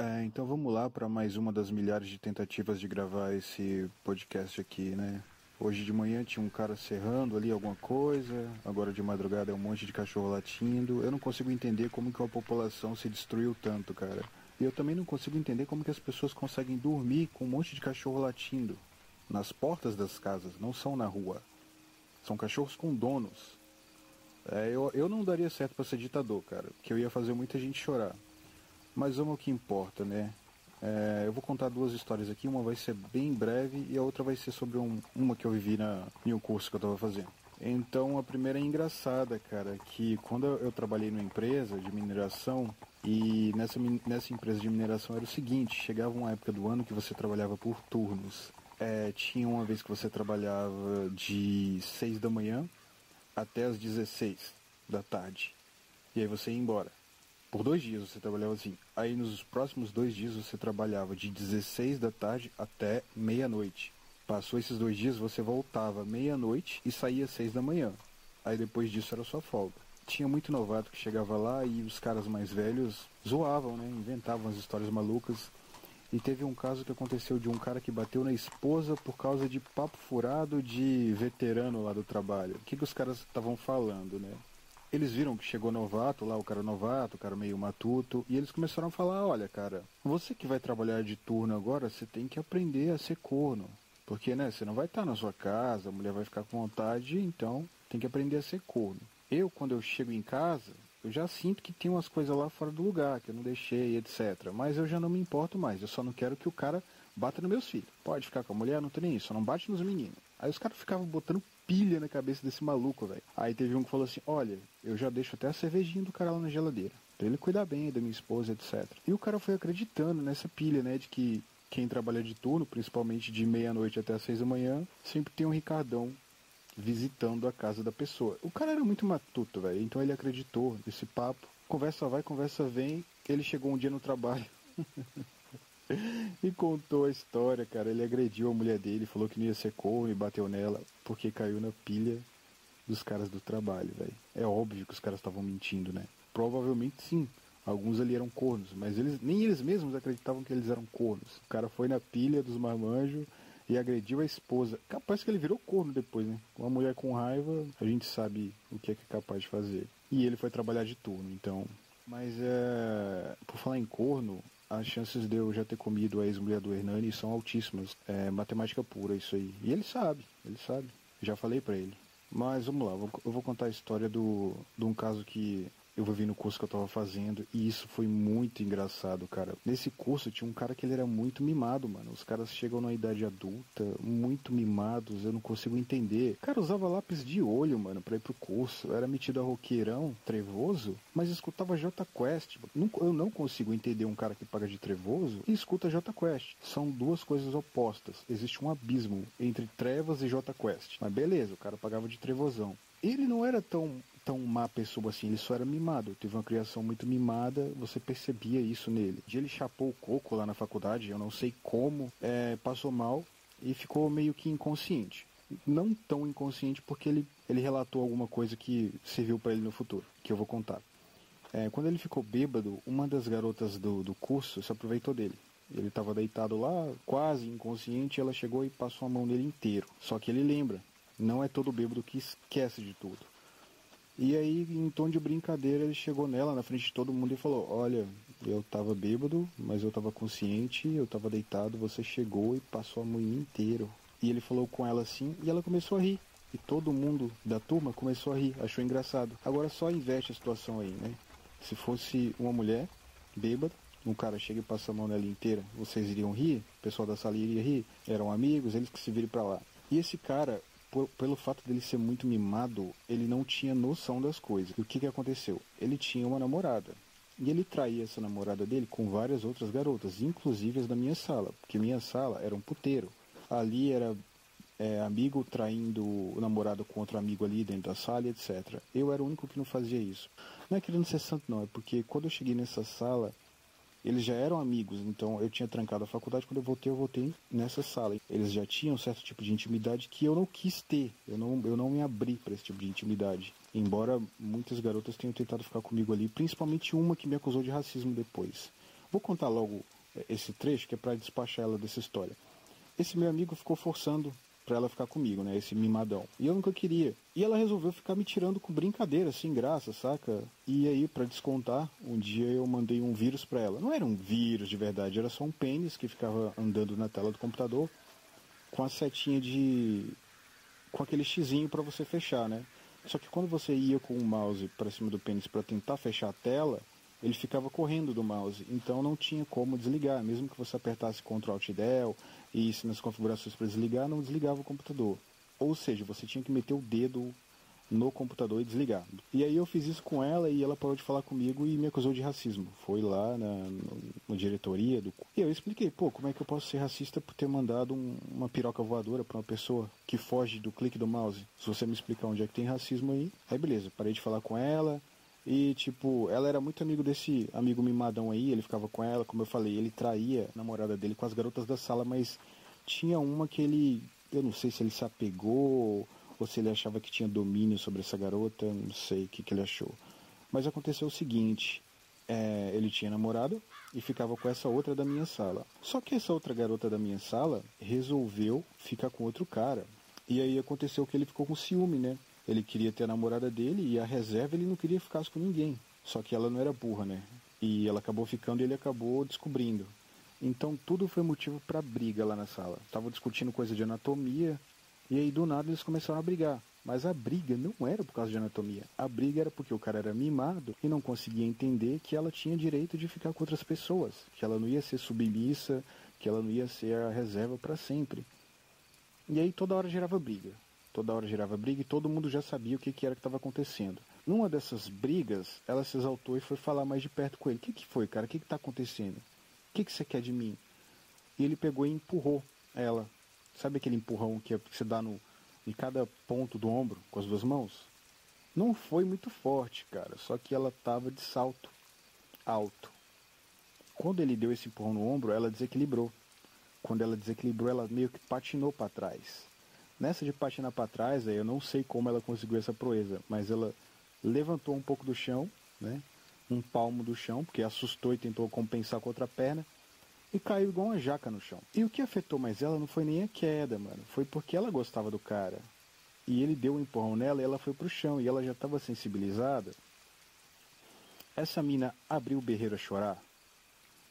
É, então vamos lá para mais uma das milhares de tentativas de gravar esse podcast aqui, né? Hoje de manhã tinha um cara serrando ali alguma coisa, agora de madrugada é um monte de cachorro latindo. Eu não consigo entender como que a população se destruiu tanto, cara. E eu também não consigo entender como que as pessoas conseguem dormir com um monte de cachorro latindo nas portas das casas, não são na rua. São cachorros com donos. É, eu, eu não daria certo para ser ditador, cara, porque eu ia fazer muita gente chorar. Mas vamos ao que importa, né? É, eu vou contar duas histórias aqui, uma vai ser bem breve e a outra vai ser sobre um, uma que eu vivi na, em um curso que eu estava fazendo. Então a primeira é engraçada, cara, que quando eu trabalhei numa empresa de mineração e nessa, nessa empresa de mineração era o seguinte, chegava uma época do ano que você trabalhava por turnos. É, tinha uma vez que você trabalhava de 6 da manhã até as 16 da tarde. E aí você ia embora. Por dois dias você trabalhava assim. Aí nos próximos dois dias você trabalhava de 16 da tarde até meia-noite. Passou esses dois dias, você voltava meia-noite e saía seis da manhã. Aí depois disso era sua folga. Tinha muito novato que chegava lá e os caras mais velhos zoavam, né? Inventavam as histórias malucas. E teve um caso que aconteceu de um cara que bateu na esposa por causa de papo furado de veterano lá do trabalho. O que, que os caras estavam falando, né? Eles viram que chegou novato lá, o cara novato, o cara meio matuto, e eles começaram a falar: olha, cara, você que vai trabalhar de turno agora, você tem que aprender a ser corno. Porque, né, você não vai estar na sua casa, a mulher vai ficar com vontade, então tem que aprender a ser corno. Eu, quando eu chego em casa, eu já sinto que tem umas coisas lá fora do lugar, que eu não deixei, etc. Mas eu já não me importo mais. Eu só não quero que o cara bata nos meus filhos. Pode ficar com a mulher, não tem nem isso. Só não bate nos meninos. Aí os caras ficavam botando pilha na cabeça desse maluco, velho. Aí teve um que falou assim: Olha, eu já deixo até a cervejinha do cara lá na geladeira. Pra ele cuidar bem da minha esposa, etc. E o cara foi acreditando nessa pilha, né? De que quem trabalha de turno, principalmente de meia-noite até as seis da manhã, sempre tem um Ricardão visitando a casa da pessoa. O cara era muito matuto, velho, então ele acreditou nesse papo. Conversa vai, conversa vem. Ele chegou um dia no trabalho e contou a história, cara. Ele agrediu a mulher dele, falou que não ia ser corno e bateu nela porque caiu na pilha dos caras do trabalho, velho. É óbvio que os caras estavam mentindo, né? Provavelmente sim. Alguns ali eram cornos, mas eles nem eles mesmos acreditavam que eles eram cornos. O cara foi na pilha dos marmanjos e agrediu a esposa. Capaz que ele virou corno depois, né? Uma mulher com raiva, a gente sabe o que é, que é capaz de fazer. E ele foi trabalhar de turno, então. Mas é. Por falar em corno, as chances de eu já ter comido a ex-mulher do Hernani são altíssimas. É matemática pura isso aí. E ele sabe, ele sabe. Já falei para ele. Mas vamos lá, eu vou contar a história do, de um caso que eu vi no curso que eu tava fazendo e isso foi muito engraçado, cara. Nesse curso tinha um cara que ele era muito mimado, mano. Os caras chegam na idade adulta, muito mimados, eu não consigo entender. Cara usava lápis de olho, mano, pra ir pro curso. Era metido a roqueirão, trevoso, mas escutava J Quest. Eu não consigo entender um cara que paga de trevoso e escuta J Quest. São duas coisas opostas. Existe um abismo entre trevas e J Quest. Mas beleza, o cara pagava de trevosão ele não era tão tão má pessoa assim, ele só era mimado. Teve uma criação muito mimada, você percebia isso nele. Um dia ele chapou o coco lá na faculdade, eu não sei como, é, passou mal e ficou meio que inconsciente. Não tão inconsciente porque ele, ele relatou alguma coisa que serviu para ele no futuro, que eu vou contar. É, quando ele ficou bêbado, uma das garotas do, do curso se aproveitou dele. Ele estava deitado lá, quase inconsciente, ela chegou e passou a mão nele inteiro. Só que ele lembra, não é todo bêbado que esquece de tudo. E aí, em tom de brincadeira, ele chegou nela na frente de todo mundo e falou: Olha, eu tava bêbado, mas eu tava consciente, eu tava deitado, você chegou e passou a manhã inteira. E ele falou com ela assim, e ela começou a rir. E todo mundo da turma começou a rir, achou engraçado. Agora só investe a situação aí, né? Se fosse uma mulher bêbada, um cara chega e passa a mão nela inteira, vocês iriam rir? O pessoal da sala iria rir? Eram amigos, eles que se viram para lá. E esse cara, por, pelo fato dele ser muito mimado, ele não tinha noção das coisas. E o que, que aconteceu? Ele tinha uma namorada. E ele traía essa namorada dele com várias outras garotas, inclusive as da minha sala, porque minha sala era um puteiro. Ali era é, amigo traindo o namorado com outro amigo ali dentro da sala, etc. Eu era o único que não fazia isso. Não é querendo ser santo, não, é porque quando eu cheguei nessa sala, eles já eram amigos, então eu tinha trancado a faculdade, quando eu voltei, eu voltei nessa sala. Eles já tinham um certo tipo de intimidade que eu não quis ter, eu não, eu não me abri para esse tipo de intimidade. Embora muitas garotas tenham tentado ficar comigo ali, principalmente uma que me acusou de racismo depois. Vou contar logo é, esse trecho que é para despachar ela dessa história. Esse meu amigo ficou forçando para ela ficar comigo, né? Esse mimadão. E eu nunca queria. E ela resolveu ficar me tirando com brincadeira, sem graça, saca? E aí, para descontar, um dia eu mandei um vírus para ela. Não era um vírus de verdade, era só um pênis que ficava andando na tela do computador com a setinha de. com aquele xizinho para você fechar, né? Só que quando você ia com o mouse para cima do pênis para tentar fechar a tela, ele ficava correndo do mouse, então não tinha como desligar, mesmo que você apertasse Ctrl Alt Del e isso nas configurações para desligar, não desligava o computador. Ou seja, você tinha que meter o dedo no computador e desligar. E aí eu fiz isso com ela e ela parou de falar comigo e me acusou de racismo. Foi lá na, na diretoria do. E eu expliquei, pô, como é que eu posso ser racista por ter mandado um, uma piroca voadora para uma pessoa que foge do clique do mouse? Se você me explicar onde é que tem racismo aí, aí beleza, parei de falar com ela. E, tipo, ela era muito amigo desse amigo mimadão aí, ele ficava com ela, como eu falei, ele traía a namorada dele com as garotas da sala, mas tinha uma que ele, eu não sei se ele se apegou ou se ele achava que tinha domínio sobre essa garota, não sei o que, que ele achou. Mas aconteceu o seguinte, é, ele tinha namorado e ficava com essa outra da minha sala. Só que essa outra garota da minha sala resolveu ficar com outro cara. E aí aconteceu que ele ficou com ciúme, né? Ele queria ter a namorada dele e a reserva ele não queria ficar com ninguém. Só que ela não era burra, né? E ela acabou ficando e ele acabou descobrindo. Então tudo foi motivo para briga lá na sala. Estavam discutindo coisa de anatomia e aí do nada eles começaram a brigar. Mas a briga não era por causa de anatomia. A briga era porque o cara era mimado e não conseguia entender que ela tinha direito de ficar com outras pessoas, que ela não ia ser submissa, que ela não ia ser a reserva para sempre. E aí toda hora gerava briga toda hora girava briga e todo mundo já sabia o que, que era que estava acontecendo. Numa dessas brigas, ela se exaltou e foi falar mais de perto com ele. O que, que foi, cara? O que está acontecendo? O que, que você quer de mim? E ele pegou e empurrou ela. Sabe aquele empurrão que você dá no, em cada ponto do ombro com as duas mãos? Não foi muito forte, cara. Só que ela estava de salto alto. Quando ele deu esse empurrão no ombro, ela desequilibrou. Quando ela desequilibrou, ela meio que patinou para trás. Nessa de patinar para trás, eu não sei como ela conseguiu essa proeza, mas ela levantou um pouco do chão, né? Um palmo do chão, porque assustou e tentou compensar com outra perna, e caiu igual uma jaca no chão. E o que afetou mais ela não foi nem a queda, mano, foi porque ela gostava do cara. E ele deu um empurrão nela e ela foi pro chão, e ela já estava sensibilizada. Essa mina abriu o berreiro a chorar.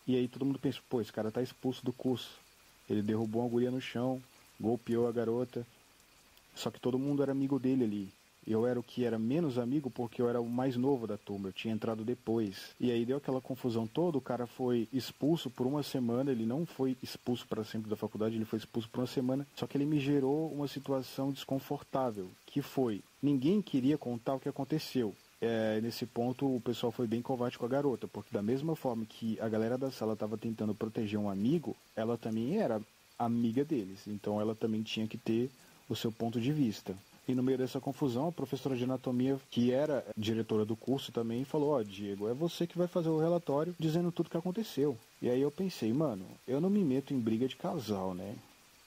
E aí todo mundo pensou, pô, esse cara tá expulso do curso. Ele derrubou uma guria no chão, golpeou a garota, só que todo mundo era amigo dele ali. Eu era o que era menos amigo porque eu era o mais novo da turma, eu tinha entrado depois. E aí deu aquela confusão toda, o cara foi expulso por uma semana, ele não foi expulso para sempre da faculdade, ele foi expulso por uma semana. Só que ele me gerou uma situação desconfortável, que foi, ninguém queria contar o que aconteceu. É, nesse ponto o pessoal foi bem covarde com a garota, porque da mesma forma que a galera da sala estava tentando proteger um amigo, ela também era amiga deles, então ela também tinha que ter o seu ponto de vista. E no meio dessa confusão, a professora de anatomia, que era diretora do curso também, falou: Ó, oh, Diego, é você que vai fazer o relatório dizendo tudo que aconteceu. E aí eu pensei, mano, eu não me meto em briga de casal, né?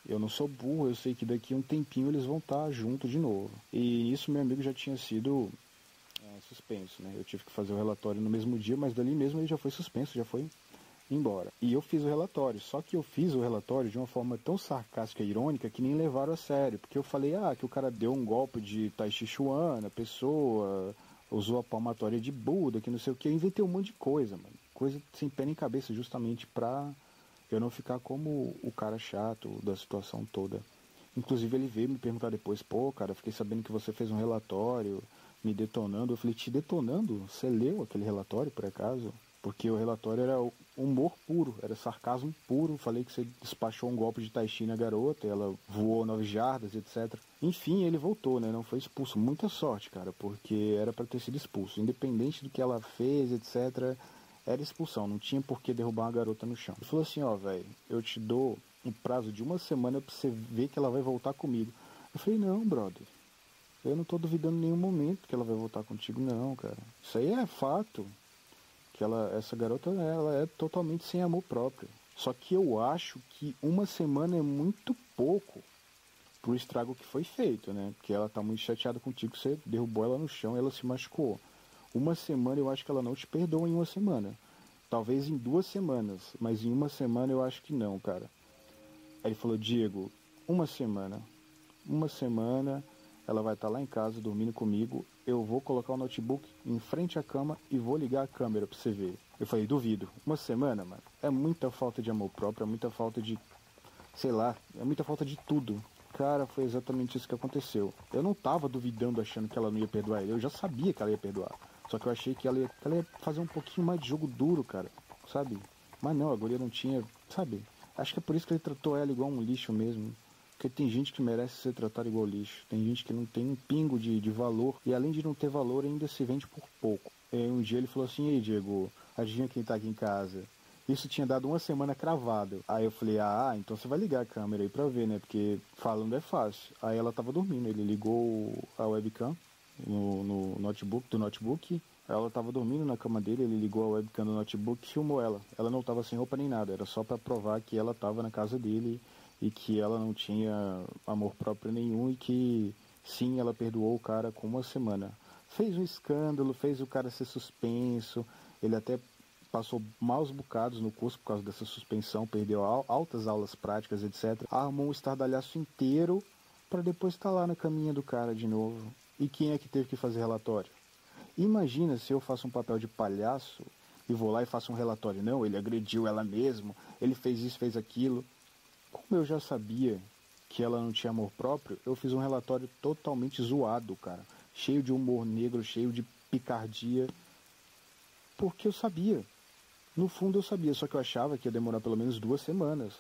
Eu não sou burro, eu sei que daqui a um tempinho eles vão estar juntos de novo. E isso meu amigo já tinha sido é, suspenso, né? Eu tive que fazer o relatório no mesmo dia, mas dali mesmo ele já foi suspenso, já foi embora. E eu fiz o relatório, só que eu fiz o relatório de uma forma tão sarcástica e irônica que nem levaram a sério, porque eu falei, ah, que o cara deu um golpe de Tai Chi Chuan pessoa, usou a palmatória de Buda, que não sei o que, eu inventei um monte de coisa, mano. Coisa sem pé nem cabeça, justamente pra eu não ficar como o cara chato da situação toda. Inclusive ele veio me perguntar depois, pô, cara, fiquei sabendo que você fez um relatório me detonando. Eu falei, te detonando? Você leu aquele relatório por acaso? Porque o relatório era humor puro, era sarcasmo puro. Falei que você despachou um golpe de Taishi na garota, ela voou nove jardas, etc. Enfim, ele voltou, né? Não foi expulso. Muita sorte, cara, porque era para ter sido expulso. Independente do que ela fez, etc. Era expulsão, não tinha por que derrubar uma garota no chão. Ele falou assim: ó, velho, eu te dou um prazo de uma semana pra você ver que ela vai voltar comigo. Eu falei: não, brother. Eu não tô duvidando em nenhum momento que ela vai voltar contigo, não, cara. Isso aí é fato que ela, essa garota ela é totalmente sem amor próprio. Só que eu acho que uma semana é muito pouco pro estrago que foi feito, né? Porque ela tá muito chateada contigo, você derrubou ela no chão ela se machucou. Uma semana eu acho que ela não te perdoa em uma semana. Talvez em duas semanas, mas em uma semana eu acho que não, cara. Aí ele falou, Diego, uma semana. Uma semana ela vai estar tá lá em casa dormindo comigo. Eu vou colocar o notebook em frente à cama e vou ligar a câmera pra você ver. Eu falei, duvido. Uma semana, mano. É muita falta de amor próprio, é muita falta de. Sei lá, é muita falta de tudo. Cara, foi exatamente isso que aconteceu. Eu não tava duvidando achando que ela não ia perdoar ele. Eu já sabia que ela ia perdoar. Só que eu achei que ela ia, que ela ia fazer um pouquinho mais de jogo duro, cara. Sabe? Mas não, a guria não tinha. Sabe? Acho que é por isso que ele tratou ela igual um lixo mesmo. Porque tem gente que merece ser tratada igual lixo. Tem gente que não tem um pingo de, de valor. E além de não ter valor, ainda se vende por pouco. E um dia ele falou assim: Ei, Diego, adivinha quem tá aqui em casa? Isso tinha dado uma semana cravado. Aí eu falei, ah, então você vai ligar a câmera aí pra ver, né? Porque falando é fácil. Aí ela tava dormindo, ele ligou a webcam no, no notebook, do notebook. Ela tava dormindo na cama dele, ele ligou a webcam do notebook e filmou ela. Ela não tava sem roupa nem nada, era só para provar que ela tava na casa dele e que ela não tinha amor próprio nenhum e que sim, ela perdoou o cara com uma semana. Fez um escândalo, fez o cara ser suspenso, ele até passou maus bocados no curso por causa dessa suspensão, perdeu altas aulas práticas, etc. Armou um estardalhaço inteiro para depois estar tá lá na caminha do cara de novo. E quem é que teve que fazer relatório? Imagina se eu faço um papel de palhaço e vou lá e faço um relatório. Não, ele agrediu ela mesmo, ele fez isso, fez aquilo. Como eu já sabia que ela não tinha amor próprio, eu fiz um relatório totalmente zoado, cara. Cheio de humor negro, cheio de picardia. Porque eu sabia. No fundo eu sabia, só que eu achava que ia demorar pelo menos duas semanas.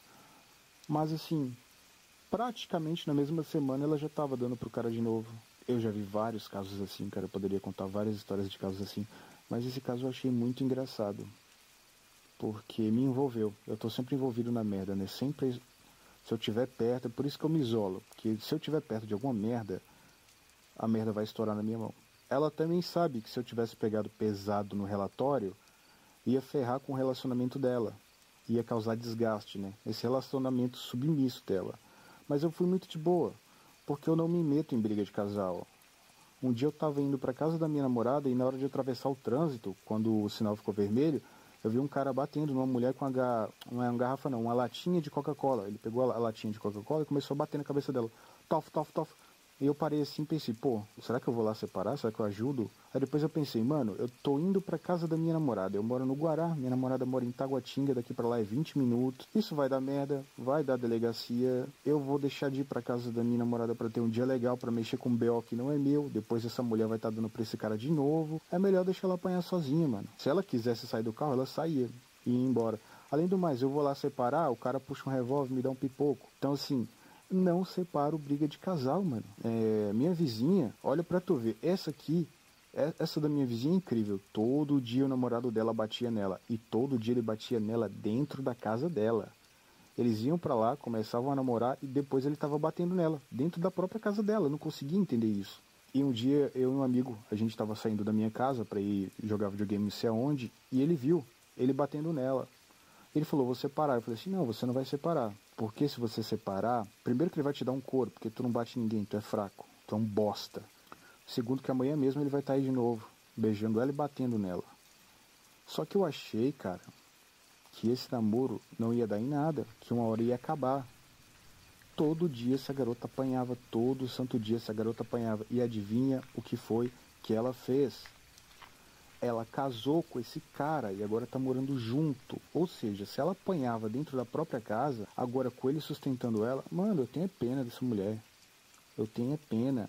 Mas assim, praticamente na mesma semana ela já estava dando pro cara de novo. Eu já vi vários casos assim, cara. Eu poderia contar várias histórias de casos assim. Mas esse caso eu achei muito engraçado. Porque me envolveu. Eu tô sempre envolvido na merda, né? Sempre. Se eu tiver perto, é por isso que eu me isolo. Porque se eu tiver perto de alguma merda, a merda vai estourar na minha mão. Ela também sabe que se eu tivesse pegado pesado no relatório, ia ferrar com o relacionamento dela. Ia causar desgaste, né? Esse relacionamento submisso dela. Mas eu fui muito de boa, porque eu não me meto em briga de casal. Um dia eu estava indo para casa da minha namorada e na hora de atravessar o trânsito, quando o sinal ficou vermelho, eu vi um cara batendo numa mulher com uma, uma garrafa não, uma latinha de Coca-Cola. Ele pegou a latinha de Coca-Cola e começou a bater na cabeça dela. Tof, tof, tof. E eu parei assim pensei, pô, será que eu vou lá separar? Será que eu ajudo? Aí depois eu pensei, mano, eu tô indo pra casa da minha namorada. Eu moro no Guará, minha namorada mora em Taguatinga, daqui pra lá é 20 minutos. Isso vai dar merda, vai dar delegacia. Eu vou deixar de ir pra casa da minha namorada para ter um dia legal, para mexer com um BO que não é meu. Depois essa mulher vai estar tá dando pra esse cara de novo. É melhor deixar ela apanhar sozinha, mano. Se ela quisesse sair do carro, ela saía e ia embora. Além do mais, eu vou lá separar, o cara puxa um revólver, me dá um pipoco. Então assim, não separo briga de casal, mano. É, minha vizinha, olha pra tu ver, essa aqui, é, essa da minha vizinha é incrível. Todo dia o namorado dela batia nela. E todo dia ele batia nela dentro da casa dela. Eles iam para lá, começavam a namorar e depois ele tava batendo nela, dentro da própria casa dela. Eu não conseguia entender isso. E um dia eu e um amigo, a gente tava saindo da minha casa para ir jogar videogame não sei aonde, e ele viu ele batendo nela. Ele falou, vou separar. Eu falei assim, não, você não vai separar. Porque se você separar, primeiro que ele vai te dar um couro, porque tu não bate ninguém, tu é fraco, tu é um bosta. Segundo que amanhã mesmo ele vai estar tá aí de novo, beijando ela e batendo nela. Só que eu achei, cara, que esse namoro não ia dar em nada, que uma hora ia acabar. Todo dia essa garota apanhava, todo santo dia essa garota apanhava. E adivinha o que foi que ela fez? Ela casou com esse cara e agora tá morando junto. Ou seja, se ela apanhava dentro da própria casa, agora com ele sustentando ela, mano, eu tenho pena dessa mulher. Eu tenho pena.